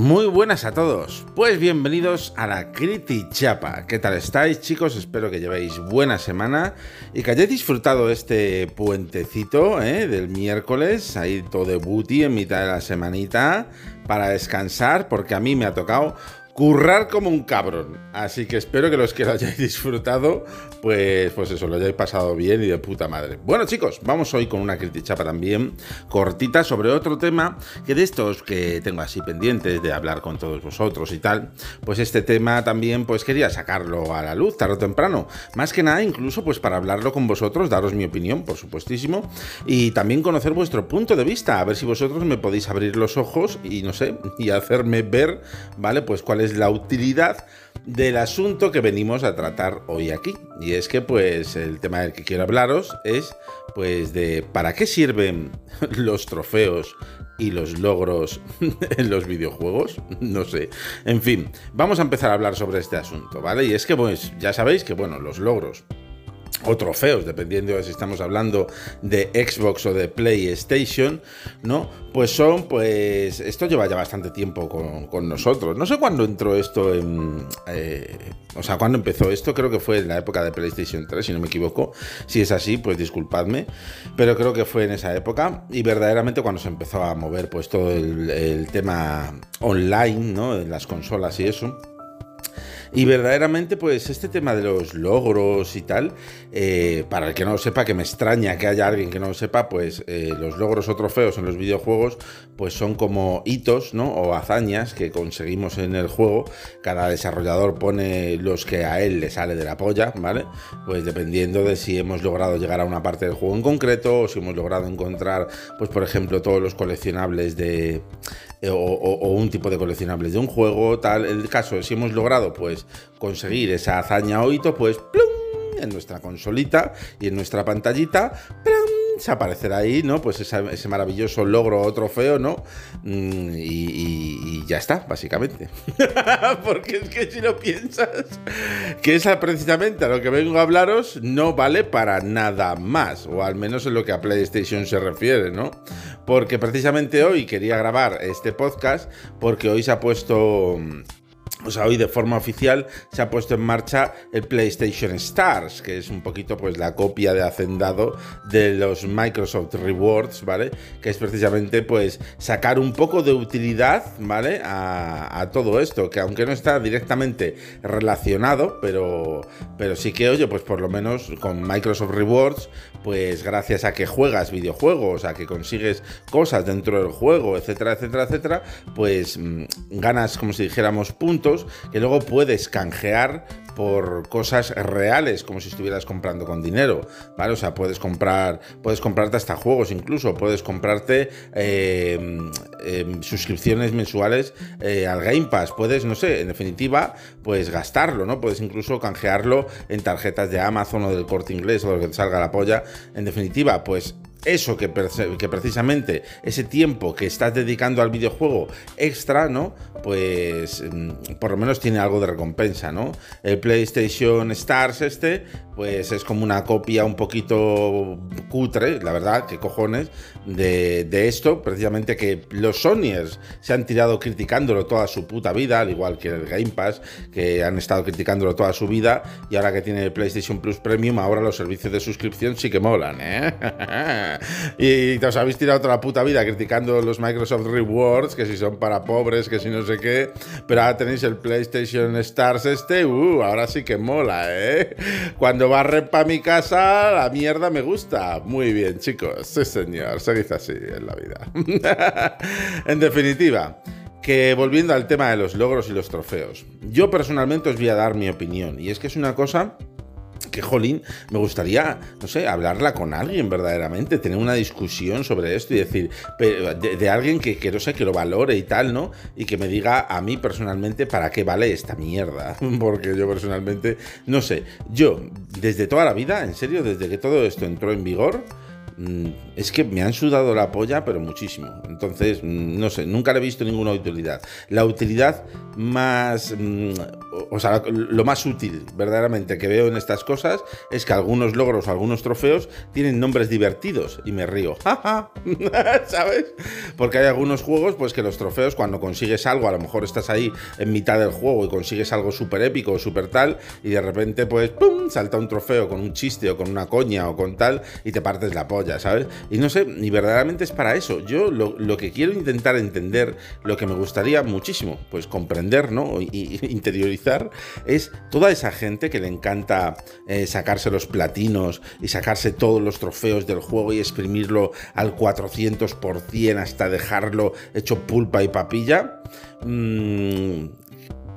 Muy buenas a todos, pues bienvenidos a la Criti Chapa. ¿Qué tal estáis chicos? Espero que llevéis buena semana y que hayáis disfrutado este puentecito ¿eh? del miércoles, ahí todo de booty en mitad de la semanita para descansar, porque a mí me ha tocado currar como un cabrón. Así que espero que los que lo hayáis disfrutado, pues, pues eso, lo hayáis pasado bien y de puta madre. Bueno, chicos, vamos hoy con una critichapa también cortita sobre otro tema que de estos que tengo así pendientes de hablar con todos vosotros y tal. Pues este tema también, pues quería sacarlo a la luz tarde o temprano. Más que nada, incluso, pues para hablarlo con vosotros, daros mi opinión, por supuestísimo, y también conocer vuestro punto de vista, a ver si vosotros me podéis abrir los ojos y no sé, y hacerme ver, ¿vale? Pues cuál es la utilidad del asunto que venimos a tratar hoy aquí. Y es que pues el tema del que quiero hablaros es pues de para qué sirven los trofeos y los logros en los videojuegos, no sé. En fin, vamos a empezar a hablar sobre este asunto, ¿vale? Y es que pues ya sabéis que bueno, los logros o trofeos, dependiendo de si estamos hablando de Xbox o de PlayStation, ¿no? Pues son, pues, esto lleva ya bastante tiempo con, nosotros. No sé cuándo entró esto en... Eh, o sea, cuándo empezó esto, creo que fue en la época de PlayStation 3, si no me equivoco. Si es así, pues disculpadme, pero creo que fue en esa época y verdaderamente cuando se empezó a mover pues todo el, el tema online, ¿no? En las consolas y eso y verdaderamente, pues este tema de los logros y tal, eh, para el que no lo sepa, que me extraña que haya alguien que no lo sepa, pues eh, los logros o trofeos en los videojuegos, pues son como hitos, ¿no? O hazañas que conseguimos en el juego. Cada desarrollador pone los que a él le sale de la polla, ¿vale? Pues dependiendo de si hemos logrado llegar a una parte del juego en concreto o si hemos logrado encontrar, pues por ejemplo, todos los coleccionables de eh, o, un tipo de coleccionables de un juego, tal. El caso si hemos logrado pues conseguir esa hazaña o pues ¡plum! en nuestra consolita y en nuestra pantallita, se aparecerá ahí, ¿no? Pues ese maravilloso logro o trofeo, ¿no? Mm, y, ya está, básicamente. Porque es que si lo piensas, que esa precisamente a lo que vengo a hablaros no vale para nada más, o al menos en lo que a PlayStation se refiere, ¿no? Porque precisamente hoy quería grabar este podcast porque hoy se ha puesto o sea, hoy de forma oficial se ha puesto en marcha el PlayStation Stars, que es un poquito pues la copia de hacendado de los Microsoft Rewards, ¿vale? Que es precisamente pues sacar un poco de utilidad, ¿vale? A, todo esto, que aunque no está directamente relacionado, pero, pero sí que, oye, pues por lo menos con Microsoft Rewards, pues gracias a que juegas videojuegos, a que consigues cosas dentro del juego, etcétera, etcétera, etcétera, pues mm, ganas, como si dijéramos, puntos que luego puedes canjear por cosas reales, como si estuvieras comprando con dinero, ¿vale? O sea, puedes comprar, puedes comprarte hasta juegos incluso, puedes comprarte em, em, suscripciones mensuales eh, al Game Pass, puedes, no sé, en definitiva, pues gastarlo, ¿no? Puedes incluso canjearlo en tarjetas de Amazon o del corte inglés o lo que te salga la polla. En definitiva, pues eso que, que, precisamente ese tiempo que estás dedicando al videojuego extra, ¿no? Pues mm, por lo menos tiene algo de recompensa, ¿no? El PlayStation Stars este, pues es como una copia un poquito cutre, la verdad, que cojones, de, de esto, precisamente que los Sonyers se han tirado criticándolo toda su puta vida, al igual que el Game Pass, que han estado criticándolo toda su vida, y ahora que tiene el PlayStation Plus Premium, ahora los servicios de suscripción sí que molan, ¿eh? y os habéis tirado toda la puta vida criticando los Microsoft Rewards, que si son para pobres, que si no sé qué. Pero ahora tenéis el PlayStation Stars este, uh, ahora sí que mola, ¿eh? Cuando barre para mi casa, la mierda me gusta. Muy bien, chicos. Sí, señor. Seguid así en la vida. en definitiva que volviendo al tema de los logros y los trofeos, yo personalmente os voy a dar mi opinión, y es que es una cosa que jolín, me gustaría, no sé, hablarla con alguien verdaderamente, tener una discusión sobre esto y decir, de, alguien que, que, no sé, que lo valore y tal, ¿no? Y que me diga a mí personalmente para qué vale esta mierda. Porque yo personalmente, no sé, yo desde toda la vida, en serio, desde que todo esto entró en vigor, es que me han sudado la polla, pero muchísimo. Entonces, mm, no sé, nunca le he visto ninguna utilidad. La utilidad más mm, o sea, lo más útil verdaderamente que veo en estas cosas es que algunos logros algunos trofeos tienen nombres divertidos y me río. ¿Sabes? Porque hay algunos juegos, pues que los trofeos, cuando consigues algo, a lo mejor estás ahí en mitad del juego y consigues algo súper épico o súper tal, y de repente, pues, ¡pum! salta un trofeo con un chiste o con una coña o con tal, y te partes la polla, ¿sabes? Y no sé, ni verdaderamente es para eso. Yo lo, lo que quiero intentar entender, lo que me gustaría muchísimo, pues comprender, ¿no? Y, interiorizar, es toda esa gente que le encanta eh, sacarse los platinos y sacarse todos los trofeos del juego y exprimirlo al 400% hasta dejarlo hecho pulpa y papilla. Mm,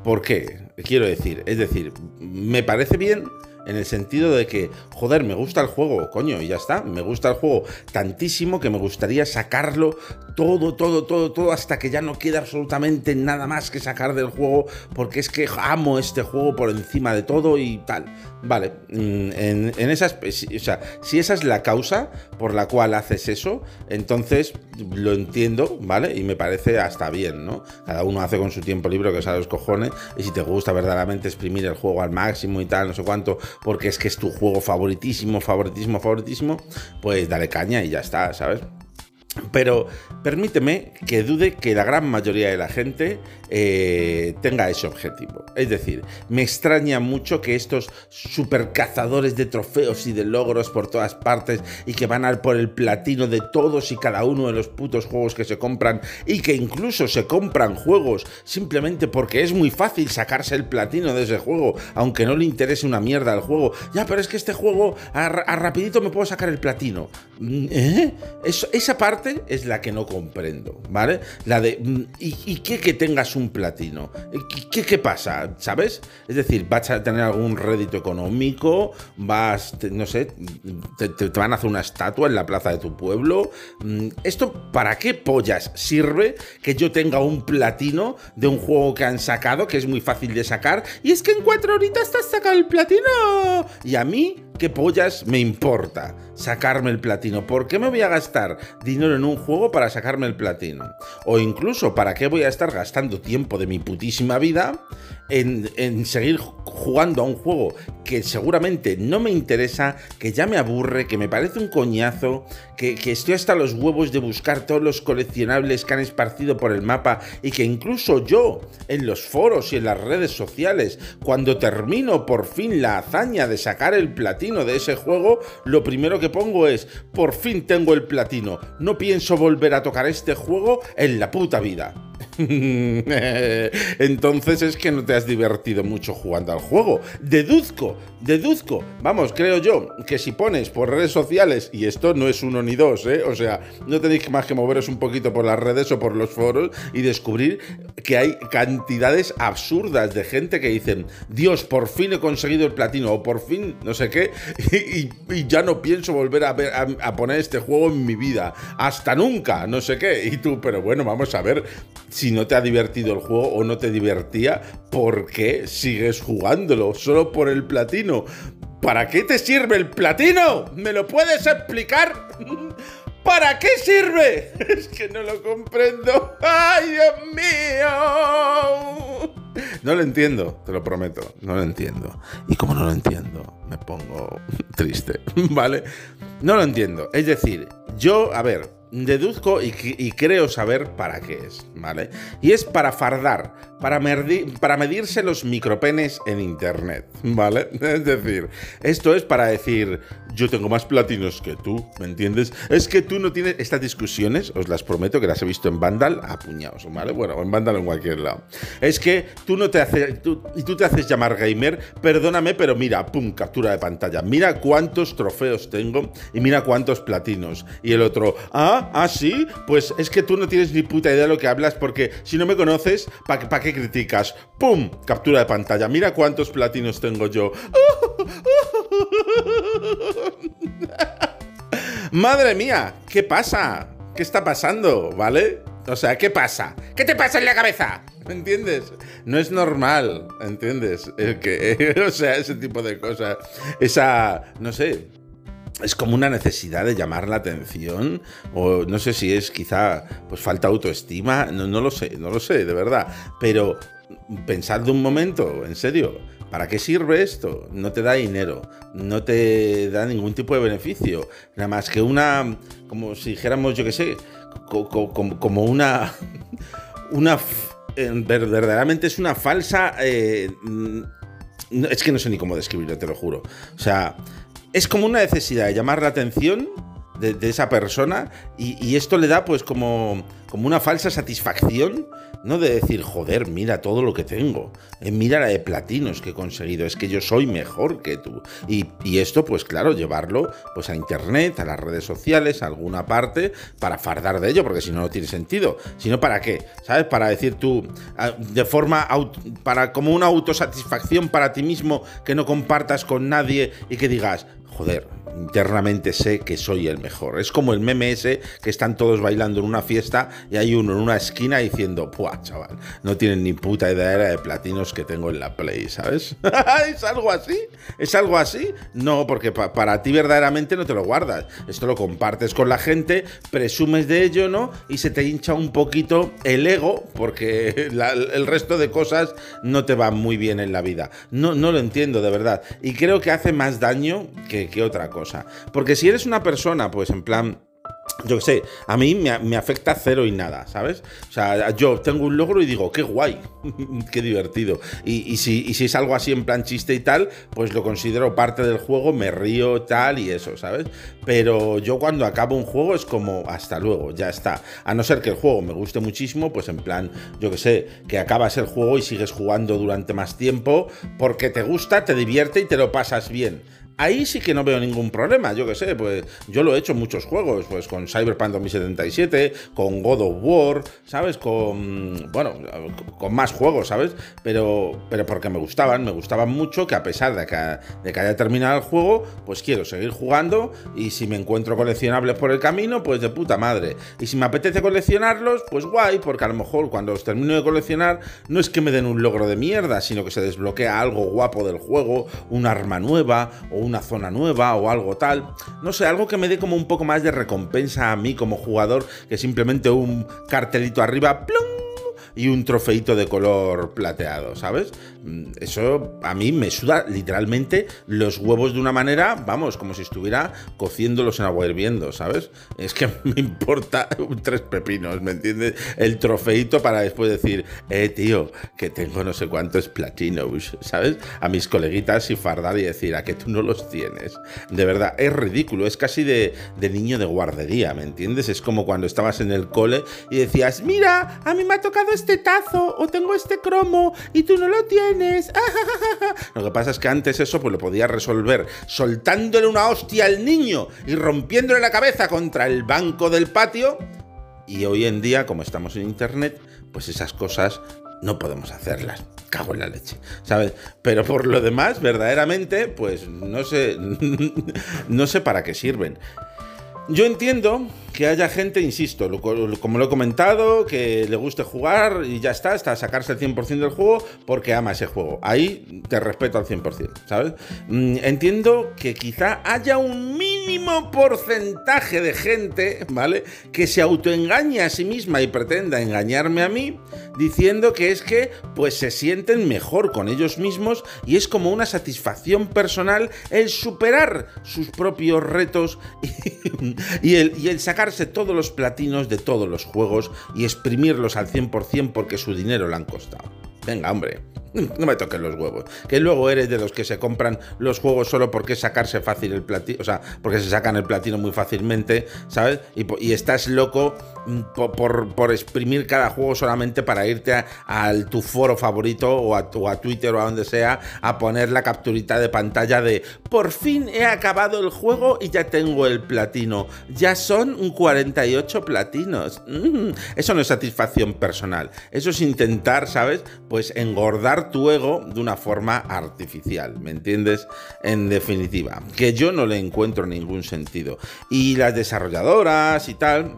¿Por qué? Quiero decir, es decir, me parece bien en el sentido de que, joder, me gusta el juego, coño, y ya está, me gusta el juego tantísimo que me gustaría sacarlo todo, todo, todo, todo, hasta que ya no quede absolutamente nada más que sacar del juego, porque es que amo este juego por encima de todo y tal. Vale, mm, en, en esas, o sea, si esa es la causa por la cual haces eso, entonces lo entiendo, ¿vale? Y me parece hasta bien, ¿no? Cada uno hace con su tiempo libre que sabe los cojones, y si te gusta verdaderamente exprimir el juego al máximo y tal, no sé cuánto, porque es que es tu juego favoritísimo, favoritísimo, favoritísimo, pues dale caña y ya está, ¿sabes? Pero permíteme que dude que la gran mayoría de la gente eh, tenga ese objetivo. Es decir, me extraña mucho que estos super cazadores de trofeos y de logros por todas partes y que van al por el platino de todos y cada uno de los putos juegos que se compran y que incluso se compran juegos simplemente porque es muy fácil sacarse el platino de ese juego, aunque no le interese una mierda el juego. Ya, pero es que este juego a, rapidito me puedo sacar el platino. Mm, ¿Eh? esa parte es la que no comprendo, ¿vale? La de, mm, ¿y, qué que tengas un platino? ¿Qué, ¿Qué pasa? ¿Sabes? Es decir, vas a tener algún rédito económico, vas, no sé, te, van a hacer una estatua en la plaza de tu pueblo. Mm, ¿Esto para qué pollas sirve que yo tenga un platino de un juego que han sacado, que es muy fácil de sacar? Y es que en cuatro horitas te has sacado el platino. Y a mí ¿qué pollas me importa sacarme el platino? ¿Por qué me voy a gastar dinero en un juego para sacarme el platino? O incluso, ¿para qué voy a estar gastando tiempo de mi putísima vida en, seguir jugando a un juego que seguramente no me interesa, que ya me aburre, que me parece un coñazo, que, que estoy hasta los huevos de buscar todos los coleccionables que han esparcido por el mapa y que incluso yo en los foros y en las redes sociales, cuando termino por fin la hazaña de sacar el platino de ese juego, lo primero que pongo es, por fin tengo el platino, no pienso volver a tocar este juego en la puta vida. Entonces es que no te has divertido mucho jugando al juego. Deduzco, deduzco. Vamos, creo yo que si pones por redes sociales, y esto no es uno ni dos, ¿eh? o sea, no tenéis más que moveros un poquito por las redes o por los foros y descubrir que hay cantidades absurdas de gente que dicen, Dios, por fin he conseguido el platino, o por fin no sé qué, y, ya no pienso volver a, ver, a, poner este juego en mi vida. Hasta nunca, no sé qué. Y tú, pero bueno, vamos a ver si no te ha divertido el juego o no te divertía, ¿por qué sigues jugándolo? Solo por el platino. ¿Para qué te sirve el platino? ¿Me lo puedes explicar? ¿Para qué sirve? Es que no lo comprendo. ¡Ay, Dios mío! No lo entiendo, te lo prometo, no lo entiendo. Y como no lo entiendo, me pongo triste, ¿vale? No lo entiendo. Es decir, yo, a ver, deduzco y, creo saber para qué es, ¿vale? Y es para fardar, para, para medirse los micropenes en Internet, ¿vale? Es decir, esto es para decir, yo tengo más platinos que tú, ¿me entiendes? Es que tú no tienes estas discusiones, os las prometo que las he visto en Vandal a puñados, ¿vale? Bueno, en Vandal en cualquier lado. Es que tú no te haces, y tú te haces llamar gamer, perdóname, pero mira, pum, captura de pantalla, mira cuántos trofeos tengo y mira cuántos platinos. Y el otro, ah, ah, sí, pues es que tú no tienes ni puta idea de lo que hablas porque si no me conoces, ¿para qué criticas? ¡Pum! Captura de pantalla, mira cuántos platinos tengo yo. Madre mía, ¿qué pasa? ¿Qué está pasando? ¿Vale? O sea, ¿qué pasa? ¿Qué te pasa en la cabeza? ¿Me entiendes? No es normal, ¿entiendes? que, o sea, ese tipo de cosas. Esa, no sé, es como una necesidad de llamar la atención o no sé si es quizá pues falta autoestima, no, no lo sé, no lo sé, de verdad, pero pensad un momento, en serio, ¿para qué sirve esto? No te da dinero, no te da ningún tipo de beneficio, nada más que una, como si dijéramos, yo qué sé, como, una, una, verdaderamente es una falsa, eh, es que no sé ni cómo describirlo, te lo juro. O sea, es como una necesidad de llamar la atención de, esa persona y, esto le da pues como, como una falsa satisfacción no de decir, joder, mira todo lo que tengo. Eh, mira la de platinos que he conseguido. Es que yo soy mejor que tú. Y, esto, pues claro, llevarlo pues a internet, a las redes sociales, a alguna parte, para fardar de ello, porque si no, no tiene sentido. Sino para qué, ¿sabes? Para decir tú, ah, de forma, para como una autosatisfacción para ti mismo que no compartas con nadie y que digas, joder, internamente sé que soy el mejor. Es como el meme ese que están todos bailando en una fiesta y hay uno en una esquina diciendo, ¡puah, chaval! No tienen ni puta idea de platinos que tengo en la Play, ¿sabes? ¿Es algo así? ¿Es algo así? No, porque para ti verdaderamente no te lo guardas. Esto lo compartes con la gente, presumes de ello, ¿no? Y se te hincha un poquito el ego porque el resto de cosas no te van muy bien en la vida. No, no lo entiendo, de verdad. Y creo que hace más daño que, que otra cosa. Porque si eres una persona, pues en plan yo qué sé, a mí me, afecta cero y nada, ¿sabes? O sea, yo tengo un logro y digo, qué guay, qué divertido. Y, si, y, si, es algo así en plan chiste y tal, pues lo considero parte del juego, me río tal y eso, ¿sabes? Pero yo cuando acabo un juego es como, hasta luego, ya está. A no ser que el juego me guste muchísimo, pues en plan, yo qué sé, que acabas el juego y sigues jugando durante más tiempo porque te gusta, te divierte y te lo pasas bien. Ahí sí que no veo ningún problema, yo qué sé, pues yo lo he hecho en muchos juegos, pues con Cyberpunk 2077, con God of War, ¿sabes? Con, bueno, con más juegos, ¿sabes? Pero, pero porque me gustaban, me gustaban mucho, que a pesar de que, de que haya terminado el juego, pues quiero seguir jugando y si me encuentro coleccionables por el camino, pues de puta madre. Y si me apetece coleccionarlos, pues guay, porque a lo mejor cuando los termino de coleccionar, no es que me den un logro de mierda, sino que se desbloquea algo guapo del juego, un arma nueva o una zona nueva o algo tal. No sé, algo que me dé como un poco más de recompensa a mí como jugador que simplemente un cartelito arriba, y un trofeito de color plateado, ¿sabes? Mm, eso a mí me suda literalmente los huevos de una manera, vamos, como si estuviera cociéndolos en agua hirviendo, ¿sabes? Es que me importa tres pepinos, ¿me entiendes? El trofeito para después decir, eh, tío, que tengo no sé cuántos platinos, ¿sabes? A mis coleguitas y fardar y decir, a que tú no los tienes. De verdad, es ridículo, es casi de, de niño de guardería, ¿me entiendes? Es como cuando estabas en el cole y decías, mira, a mí me ha tocado este tazo o tengo este cromo y tú no lo tienes. Lo que pasa es que antes eso pues lo podías resolver soltándole una hostia al niño y rompiéndole la cabeza contra el banco del patio. Y hoy en día, como estamos en internet, pues esas cosas no podemos hacerlas. Cago en la leche, ¿sabes? Pero por lo demás, verdaderamente, pues no sé, no sé para qué sirven. Yo entiendo que haya gente, insisto, como lo he comentado, que le guste jugar y ya está, hasta sacarse el 100% del juego porque ama ese juego. Ahí te respeto al 100%, ¿sabes? Mm, entiendo que quizá haya un mínimo porcentaje de gente, ¿vale? Que se autoengañe a sí misma y pretenda engañarme a mí diciendo que es que pues se sienten mejor con ellos mismos y es como una satisfacción personal el superar sus propios retos y, el, y el sacar todos los platinos de todos los juegos y exprimirlos al 100% porque su dinero le han costado. Venga, hombre. No me toques los huevos. Que luego eres de los que se compran los juegos solo porque sacarse fácil el platino. O sea, porque se sacan el platino muy fácilmente, ¿sabes? Y, estás loco mm, por, exprimir cada juego solamente para irte a, tu foro favorito o a, a Twitter o a donde sea a poner la capturita de pantalla de por fin he acabado el juego y ya tengo el platino. Ya son 48 platinos. Mm, eso no es satisfacción personal. Eso es intentar, ¿sabes? Pues engordar tu ego de una forma artificial, ¿me entiendes? En definitiva, que yo no le encuentro ningún sentido. Y las desarrolladoras y tal,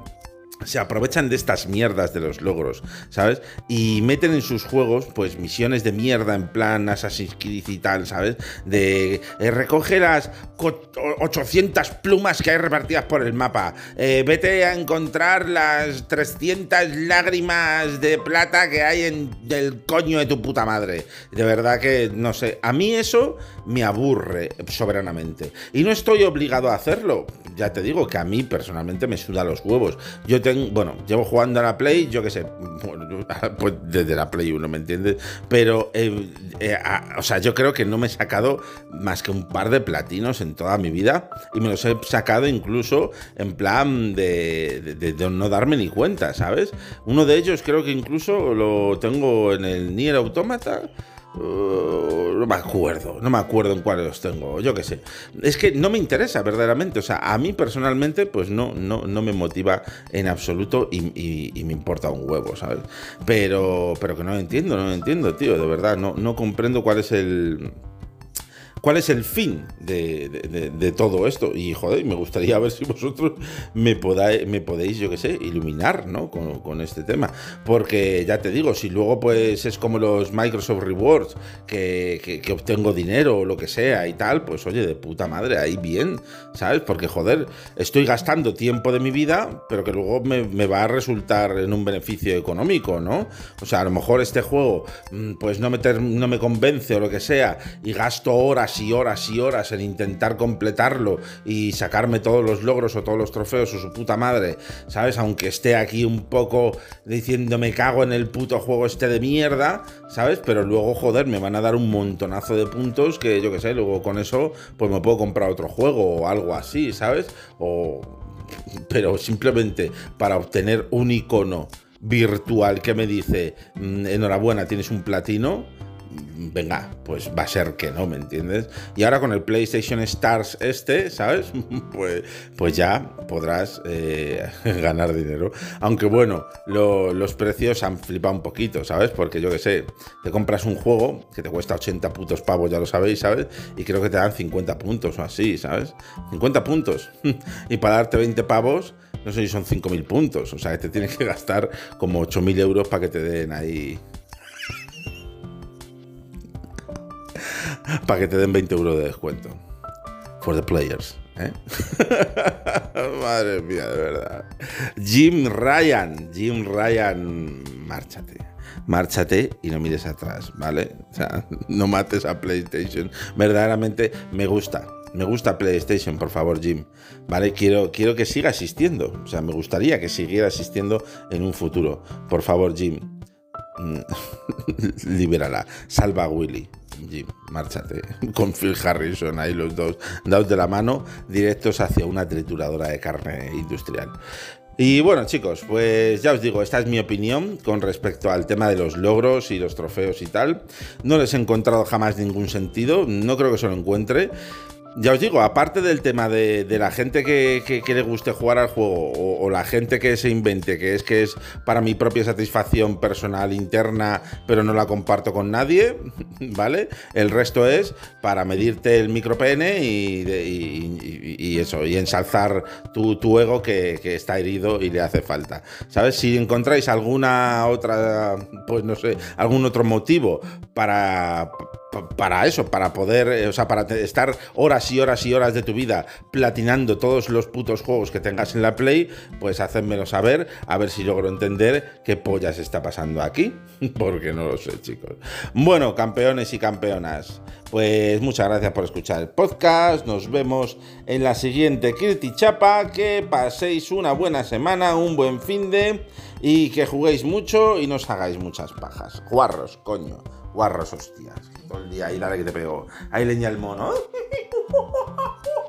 se aprovechan de estas mierdas de los logros, ¿sabes? Y meten en sus juegos, pues, misiones de mierda en plan Assassin's Creed y tal, ¿sabes? De eh, recoge las 800 plumas que hay repartidas por el mapa, eh, vete a encontrar las 300 lágrimas de plata que hay en el coño de tu puta madre. De verdad que, no sé, a mí eso me aburre soberanamente. Y no estoy obligado a hacerlo. Ya te digo que a mí personalmente me suda los huevos. Yo bueno, llevo jugando a la Play, yo qué sé, pues desde la Play 1, ¿me entiendes? Pero, eh, eh, o sea, yo creo que no me he sacado más que un par de platinos en toda mi vida y me los he sacado incluso en plan de, de no darme ni cuenta, ¿sabes? Uno de ellos creo que incluso lo tengo en el Nier Automata Uh, no me acuerdo, no me acuerdo en cuáles los tengo, yo qué sé. Es que no me interesa verdaderamente, o sea, a mí personalmente pues no, no, no me motiva en absoluto y, me importa un huevo, ¿sabes? Pero, pero que no lo entiendo, no lo entiendo, tío, de verdad, no, no comprendo cuál es el cuál es el fin de, todo esto. Y joder, me gustaría ver si vosotros me, podáis, me podéis, yo qué sé, iluminar ¿no? Con, este tema. Porque ya te digo, si luego pues es como los Microsoft Rewards, que, obtengo dinero o lo que sea y tal, pues oye, de puta madre, ahí bien, ¿sabes? Porque joder, estoy gastando tiempo de mi vida, pero que luego me, va a resultar en un beneficio económico, ¿no? O sea, a lo mejor este juego mm, pues no me, no me convence o lo que sea y gasto horas y horas y horas en intentar completarlo y sacarme todos los logros o todos los trofeos o su puta madre, ¿sabes? Aunque esté aquí un poco diciendo me cago en el puto juego este de mierda, ¿sabes? Pero luego, joder, me van a dar un montonazo de puntos que yo que sé, luego con eso pues me puedo comprar otro juego o algo así, ¿sabes? O... Pero simplemente para obtener un icono virtual que me dice mm, enhorabuena, tienes un platino venga, pues va a ser que no, ¿me entiendes? Y ahora con el PlayStation Stars este, ¿sabes? pues, pues ya podrás eh, ganar dinero. Aunque bueno, los precios han flipado un poquito, ¿sabes? Porque yo que sé, te compras un juego que te cuesta 80 putos pavos, ya lo sabéis, ¿sabes? Y creo que te dan 50 puntos o así, ¿sabes? 50 puntos. y para darte 20 pavos, no sé si son 5.000 puntos. O sea, te tienes que gastar como 8.000 euros para que te den ahí para que te den 20 euros de descuento. For the players. ¿eh? Madre mía, de verdad. Jim Ryan, Jim Ryan, márchate. Márchate y no mires atrás, ¿vale? O sea, no mates a PlayStation. Verdaderamente me gusta. Me gusta PlayStation, por favor, Jim. ¿Vale? Quiero, quiero que siga existiendo. O sea, me gustaría que siguiera existiendo en un futuro. Por favor, Jim. Libérala. Salva a Willy. Jim, márchate. Con Phil Harrison ahí los dos dados de la mano, directos hacia una trituradora de carne industrial. Y bueno chicos, pues ya os digo, esta es mi opinión con respecto al tema de los logros y los trofeos y tal. No les he encontrado jamás ningún sentido, no creo que se lo encuentre. Ya os digo, aparte del tema de, la gente que, le guste jugar al juego o, la gente que se invente, que es que es para mi propia satisfacción personal interna, pero no la comparto con nadie, ¿vale? El resto es para medirte el micro y, y, eso, y ensalzar tu, tu ego que, que, está herido y le hace falta, ¿sabes? Si encontráis alguna otra, pues no sé, algún otro motivo para para eso, para poder, eh, o sea, para estar horas y horas y horas de tu vida platinando todos los putos juegos que tengas en la Play, pues hacedmelo saber, a ver si logro entender qué pollas está pasando aquí, porque no lo sé, chicos. Bueno, campeones y campeonas, pues muchas gracias por escuchar el podcast, nos vemos en la siguiente Kirti Chapa, que paséis una buena semana, un buen fin de y que juguéis mucho y no os hagáis muchas pajas. Guarros, coño, guarros, hostias todo el día ahí la que te pego. Ahí leña el mono.